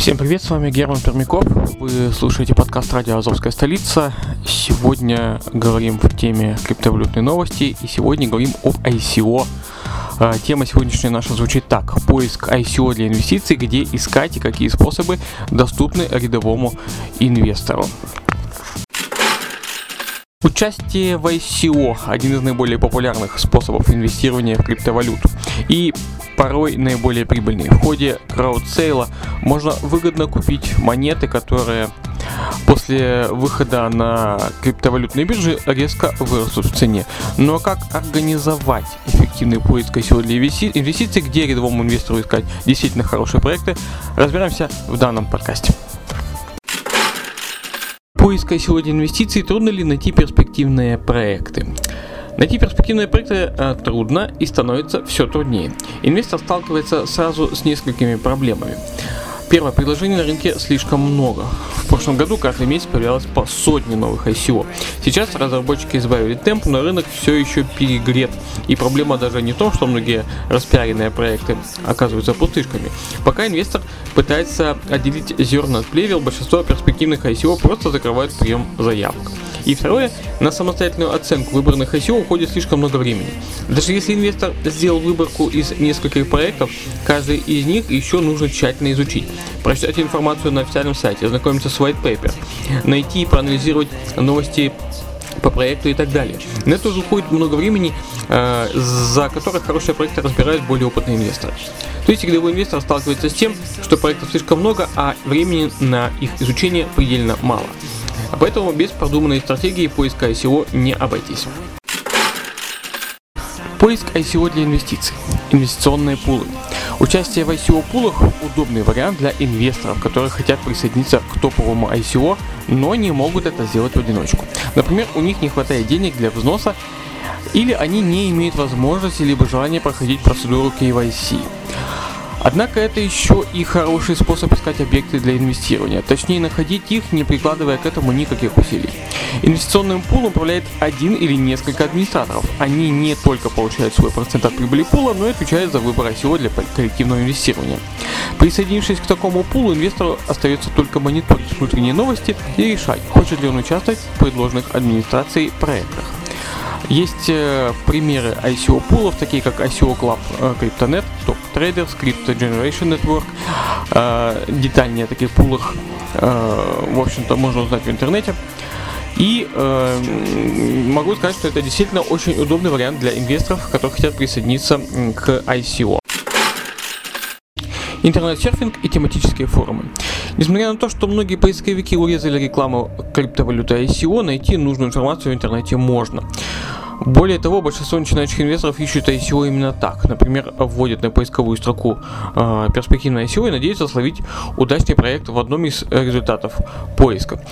Всем привет, с вами Герман Пермяков. Вы слушаете подкаст «Радио Азовская столица». Сегодня говорим в теме криптовалютной новости и сегодня говорим об ICO. А, Тема сегодняшняя наша звучит так. Поиск ICO для инвестиций, где искать и какие способы доступны рядовому инвестору. Участие в ICO – один из наиболее популярных способов инвестирования в криптовалюту и порой наиболее прибыльный. В ходе краудсейла можно выгодно купить монеты, которые после выхода на криптовалютные биржи резко вырастут в цене. Но как организовать эффективный поиск ICO для инвести- инвестиций, где рядовому инвестору искать действительно хорошие проекты, разбираемся в данном подкасте. Поиск ICO для инвестиций трудно ли найти перспективные проекты? Найти перспективные проекты э, трудно и становится все труднее. Инвестор сталкивается сразу с несколькими проблемами. Первое, предложений на рынке слишком много. В прошлом году каждый месяц появлялось по сотне новых ICO. Сейчас разработчики избавили темп, но рынок все еще перегрет. И проблема даже не в том, что многие распиаренные проекты оказываются пустышками. Пока инвестор пытается отделить зерна от плевел, большинство перспективных ICO просто закрывают прием заявок. И второе, на самостоятельную оценку выбранных ICO уходит слишком много времени. Даже если инвестор сделал выборку из нескольких проектов, каждый из них еще нужно тщательно изучить. Прочитать информацию на официальном сайте, ознакомиться с white paper, найти и проанализировать новости по проекту и так далее. На это уже уходит много времени, э, за которое хорошие проекты разбирают более опытные инвесторы. То есть рядовой инвестор сталкивается с тем, что проектов слишком много, а времени на их изучение предельно мало. А Поэтому без продуманной стратегии поиска ICO не обойтись. Поиск ICO для инвестиций. Инвестиционные пулы. Участие в ICO пулах – удобный вариант для инвесторов, которые хотят присоединиться к топовому ICO, но не могут это сделать в одиночку. Например, у них не хватает денег для взноса, или они не имеют возможности либо желания проходить процедуру KYC. Однако это еще и хороший способ искать объекты для инвестирования, точнее находить их, не прикладывая к этому никаких усилий. Инвестиционным пулом управляет один или несколько администраторов. Они не только получают свой процент от прибыли пула, но и отвечают за выбор ICO для коллективного инвестирования. Присоединившись к такому пулу, инвестору остается только мониторить внутренние новости и решать, хочет ли он участвовать в предложенных администрацией проектах. Есть э, примеры ICO пулов, такие как ICO Club э, CryptoNet, Top Traders, Crypto Generation Network. Э, детальнее о таких пулах, в общем-то, можно узнать в интернете. И э, могу сказать, что это действительно очень удобный вариант для инвесторов, которые хотят присоединиться к ICO. Интернет-серфинг и тематические форумы. Несмотря на то, что многие поисковики урезали рекламу криптовалюты ICO, найти нужную информацию в интернете можно. Более того, большинство начинающих инвесторов ищут ICO именно так. Например, вводят на поисковую строку э, перспективное ICO и надеются словить удачный проект в одном из результатов поиска.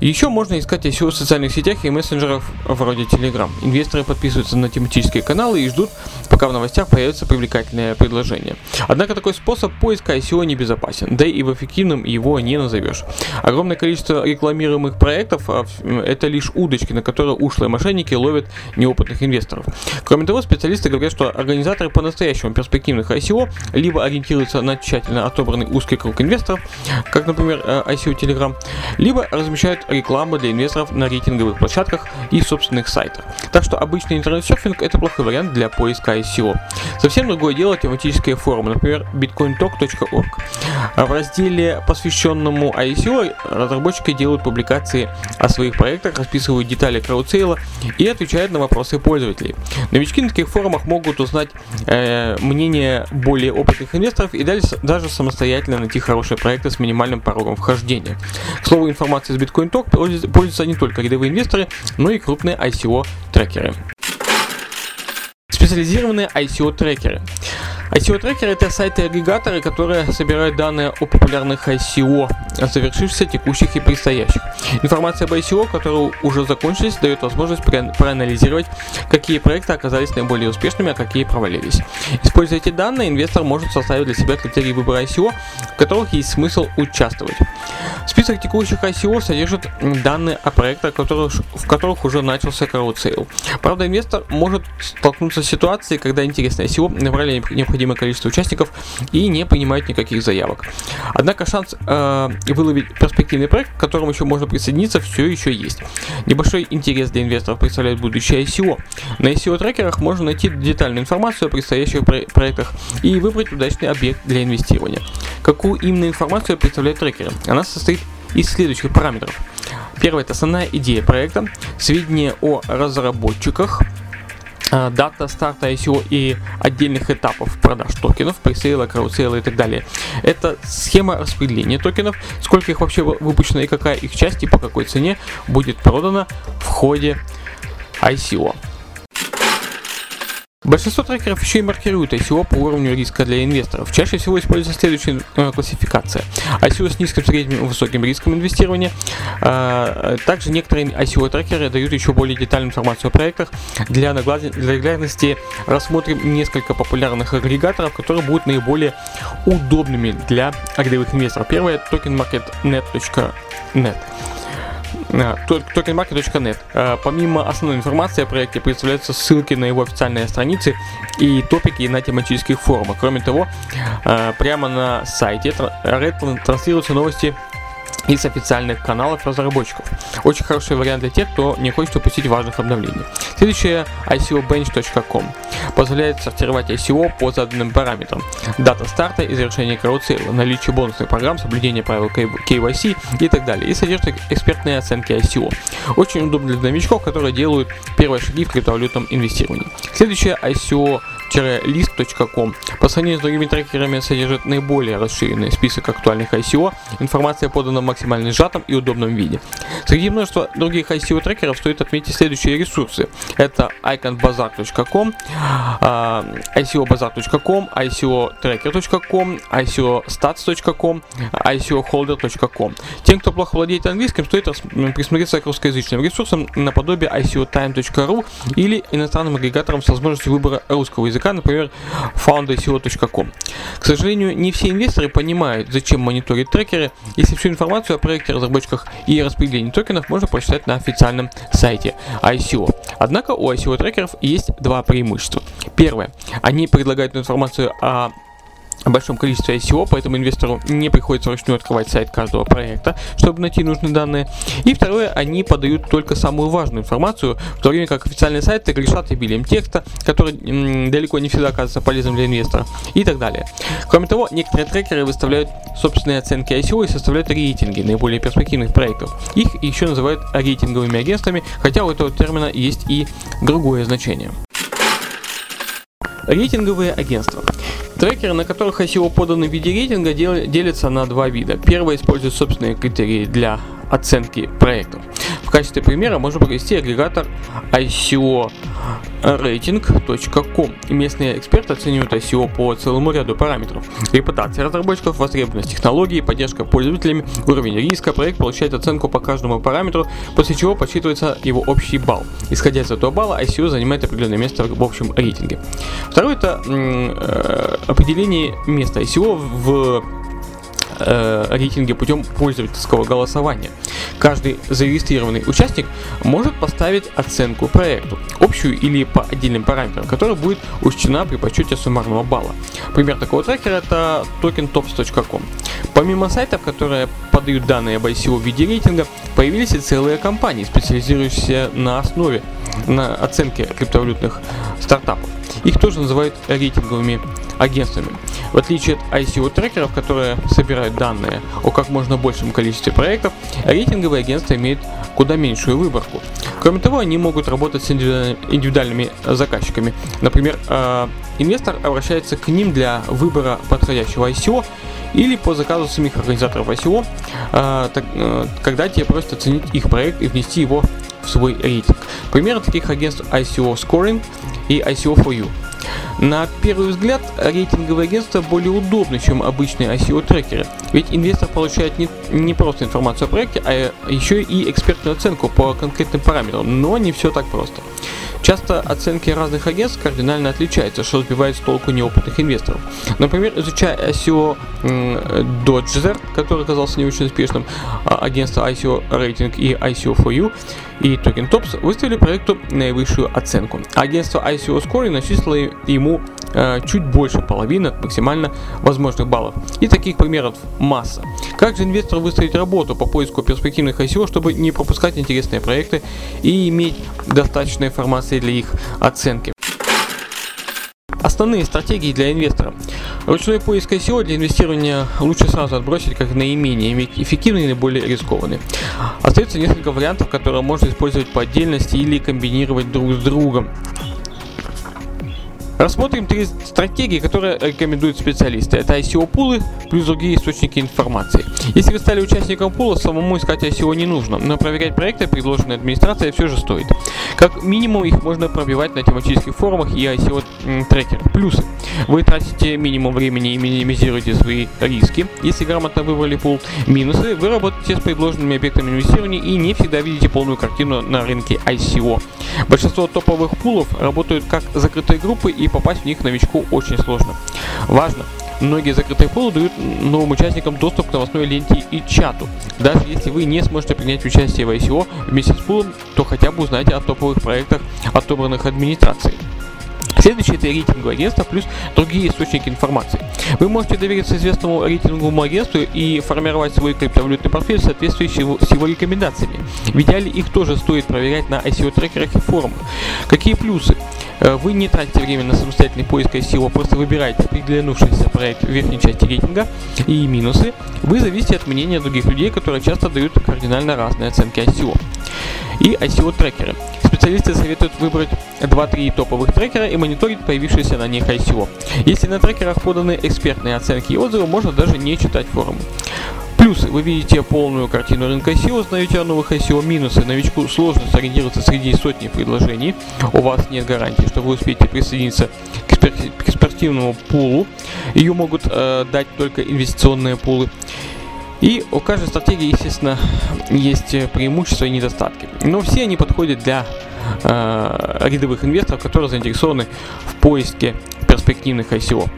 Еще можно искать ICO в социальных сетях и мессенджерах вроде Telegram. Инвесторы подписываются на тематические каналы и ждут, пока в новостях появится привлекательное предложение. Однако такой способ поиска ICO не безопасен, да и в эффективном его не назовешь. Огромное количество рекламируемых проектов а, это лишь удочки, на которые ушлые мошенники ловят неопытных инвесторов. Кроме того, специалисты говорят, что организаторы по-настоящему перспективных ICO либо ориентируются на тщательно отобранный узкий круг инвесторов, как, например, э, ICO Telegram, либо размещают рекламу для инвесторов на рейтинговых площадках и собственных сайтах. Так что обычный интернет-серфинг это плохой вариант для поиска ICO. Совсем другое дело тематические форумы, например, bitcointalk.org. А В разделе, посвященному ICO, разработчики делают публикации о своих проектах, расписывают детали краудсейла и отвечают на вопросы пользователей. Новички на таких форумах могут узнать э, мнение более опытных инвесторов и даже самостоятельно найти хорошие проекты с минимальным порогом вхождения. К слову, информацией из Bitcoin Talk пользуются не только рядовые инвесторы, но и крупные ICO-трекеры. Специализированные ICO-трекеры. ICO-трекеры это сайты-агрегаторы, которые собирают данные о популярных ICO завершившихся, текущих и предстоящих. Информация об ICO, которые уже закончились, дает возможность проанализировать, какие проекты оказались наиболее успешными, а какие провалились. Используя эти данные, инвестор может составить для себя критерии выбора ICO, в которых есть смысл участвовать. Список текущих ICO содержит данные о проектах, в которых уже начался crowd Правда, инвестор может столкнуться с ситуацией, когда интересные ICO набрали необходимое количество участников и не принимают никаких заявок. Однако шанс э, выловить перспективный проект, к которому еще можно присоединиться, все еще есть. Небольшой интерес для инвесторов представляет будущее ICO. На ICO-трекерах можно найти детальную информацию о предстоящих про- проектах и выбрать удачный объект для инвестирования. Какую именно информацию представляют трекеры? Она состоит из следующих параметров. Первое – это основная идея проекта, сведения о разработчиках, дата старта ICO и отдельных этапов продаж токенов, пресейла, краудсейла и так далее. Это схема распределения токенов, сколько их вообще выпущено и какая их часть и по какой цене будет продана в ходе ICO. Большинство трекеров еще и маркируют ICO по уровню риска для инвесторов. Чаще всего используется следующая э, классификация. ICO с низким, средним и высоким риском инвестирования. Э, также некоторые ICO трекеры дают еще более детальную информацию о проектах. Для, наглядности рассмотрим несколько популярных агрегаторов, которые будут наиболее удобными для рядовых инвесторов. Первое tokenmarketnet.net tokenmarket.net. Э, помимо основной информации о проекте представляются ссылки на его официальные страницы и топики на тематических форумах. Кроме того, э, прямо на сайте транслируются новости из официальных каналов разработчиков. Очень хороший вариант для тех, кто не хочет упустить важных обновлений. Следующее ICObench.com позволяет сортировать ICO по заданным параметрам. Дата старта и завершения краудсейла, наличие бонусных программ, соблюдение правил KYC и так далее. И содержит экспертные оценки ICO. Очень удобно для новичков, которые делают первые шаги в криптовалютном инвестировании. Следующее ICO list.com. По сравнению с другими трекерами содержит наиболее расширенный список актуальных ICO. Информация подана в максимально сжатом и удобном виде. Среди множества других ICO трекеров стоит отметить следующие ресурсы. Это iconbazaar.com, ICObazaar.com, ICOtracker.com, ICOstats.com, ICOholder.com. Тем, кто плохо владеет английским, стоит присмотреться к русскоязычным ресурсам наподобие ICOtime.ru или иностранным агрегаторам с возможностью выбора русского языка языка, например, founderseo.com. К сожалению, не все инвесторы понимают, зачем мониторить трекеры, если всю информацию о проекте, разработчиках и распределении токенов можно прочитать на официальном сайте ICO. Однако у ICO трекеров есть два преимущества. Первое, они предлагают информацию о большом количестве ICO, поэтому инвестору не приходится вручную открывать сайт каждого проекта, чтобы найти нужные данные. И второе, они подают только самую важную информацию, в то время как официальные сайты грешат обилием текста, который м, далеко не всегда оказывается полезным для инвестора и так далее. Кроме того, некоторые трекеры выставляют собственные оценки ICO и составляют рейтинги наиболее перспективных проектов. Их еще называют рейтинговыми агентствами, хотя у этого термина есть и другое значение. Рейтинговые агентства. Трекеры, на которых ICO поданы в виде рейтинга, делятся на два вида. Первый использует собственные критерии для оценки проектов. Качестве примера можно привести агрегатор ICO-rating.com. Местные эксперты оценивают ICO по целому ряду параметров. Репутация разработчиков, востребованность технологии, поддержка пользователями, уровень риска. Проект получает оценку по каждому параметру, после чего подсчитывается его общий балл. Исходя из этого балла, ICO занимает определенное место в общем рейтинге. Второе это э, определение места ICO в э, рейтинге путем пользовательского голосования. Каждый зарегистрированный участник может поставить оценку проекту, общую или по отдельным параметрам, которая будет учтена при подсчете суммарного балла. Пример такого трекера это tokentops.com. Помимо сайтов, которые подают данные об ICO в виде рейтинга, появились и целые компании, специализирующиеся на основе на оценке криптовалютных стартапов. Их тоже называют рейтинговыми агентствами. В отличие от ICO-трекеров, которые собирают данные о как можно большем количестве проектов, рейтинговые агентства имеют куда меньшую выборку. Кроме того, они могут работать с индивидуальными заказчиками. Например, э, инвестор обращается к ним для выбора подходящего ICO или по заказу самих организаторов ICO, э, э, когда те просят оценить их проект и внести его в свой рейтинг. Примеры таких агентств ICO Scoring и ICO for You. На первый взгляд, рейтинговые агентства более удобны, чем обычные ICO-трекеры. Ведь инвестор получает не, не просто информацию о проекте, а еще и экспертную оценку по конкретным параметрам. Но не все так просто. Часто оценки разных агентств кардинально отличаются, что сбивает с толку неопытных инвесторов. Например, изучая ICO Dodger, который оказался не очень успешным, а агентство ICO Rating и ICO4U и Token Tops выставили проекту наивысшую оценку. Агентство ICO Score начислило ему чуть больше половины от максимально возможных баллов. И таких примеров масса. Как же инвестору выставить работу по поиску перспективных ICO, чтобы не пропускать интересные проекты и иметь достаточно информации для их оценки? Основные стратегии для инвестора. Ручной поиск ICO для инвестирования лучше сразу отбросить как наименее эффективный и наиболее рискованный. Остается несколько вариантов, которые можно использовать по отдельности или комбинировать друг с другом. Рассмотрим три стратегии, которые рекомендуют специалисты. Это ICO-пулы плюс другие источники информации. Если вы стали участником пула, самому искать ICO не нужно, но проверять проекты, предложенные администрацией, все же стоит. Как минимум их можно пробивать на тематических форумах и ICO-трекерах. Плюсы. Вы тратите минимум времени и минимизируете свои риски, если грамотно выбрали пул. Минусы. Вы работаете с предложенными объектами инвестирования и не всегда видите полную картину на рынке ICO. Большинство топовых пулов работают как закрытые группы и попасть в них новичку очень сложно. Важно, Многие закрытые пулы дают новым участникам доступ к новостной ленте и чату. Даже если вы не сможете принять участие в ICO вместе с пулом, то хотя бы узнайте о топовых проектах, отобранных администрацией. Следующее это рейтинговое агентство плюс другие источники информации. Вы можете довериться известному рейтинговому агентству и формировать свой криптовалютный портфель в соответствии с его, с его рекомендациями. В идеале их тоже стоит проверять на ICO-трекерах и форумах. Какие плюсы? Э, вы не тратите время на самостоятельный поиск ICO, просто выбираете приглянувшийся проект в верхней части рейтинга. И минусы. Вы зависите от мнения других людей, которые часто дают кардинально разные оценки ICO. И ICO-трекеры. Специалисты советуют выбрать 2-3 топовых трекера и мониторить появившиеся на них ICO. Если на трекерах поданы экспертные оценки и отзывы, можно даже не читать форумы. Плюсы. Вы видите полную картину рынка ICO, узнаете о новых ICO. Минусы. Новичку сложно сориентироваться среди сотни предложений. У вас нет гарантии, что вы успеете присоединиться к, экспер- к экспертивному пулу. Ее могут э, дать только инвестиционные пулы. И у каждой стратегии, естественно, есть преимущества и недостатки. Но все они подходят для э, рядовых инвесторов, которые заинтересованы в поиске перспективных ICO.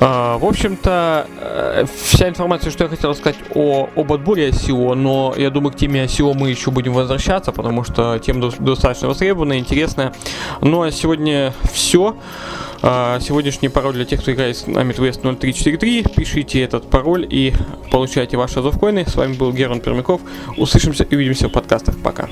Uh, в общем-то, uh, вся информация, что я хотел сказать о, об отборе ICO, но я думаю, к теме ICO мы еще будем возвращаться, потому что тема достаточно востребованная, интересная. Ну а сегодня все. Uh, сегодняшний пароль для тех, кто играет с нами West 0343. Пишите этот пароль и получайте ваши азовкоины. С вами был Герман Пермяков. Услышимся и увидимся в подкастах. Пока.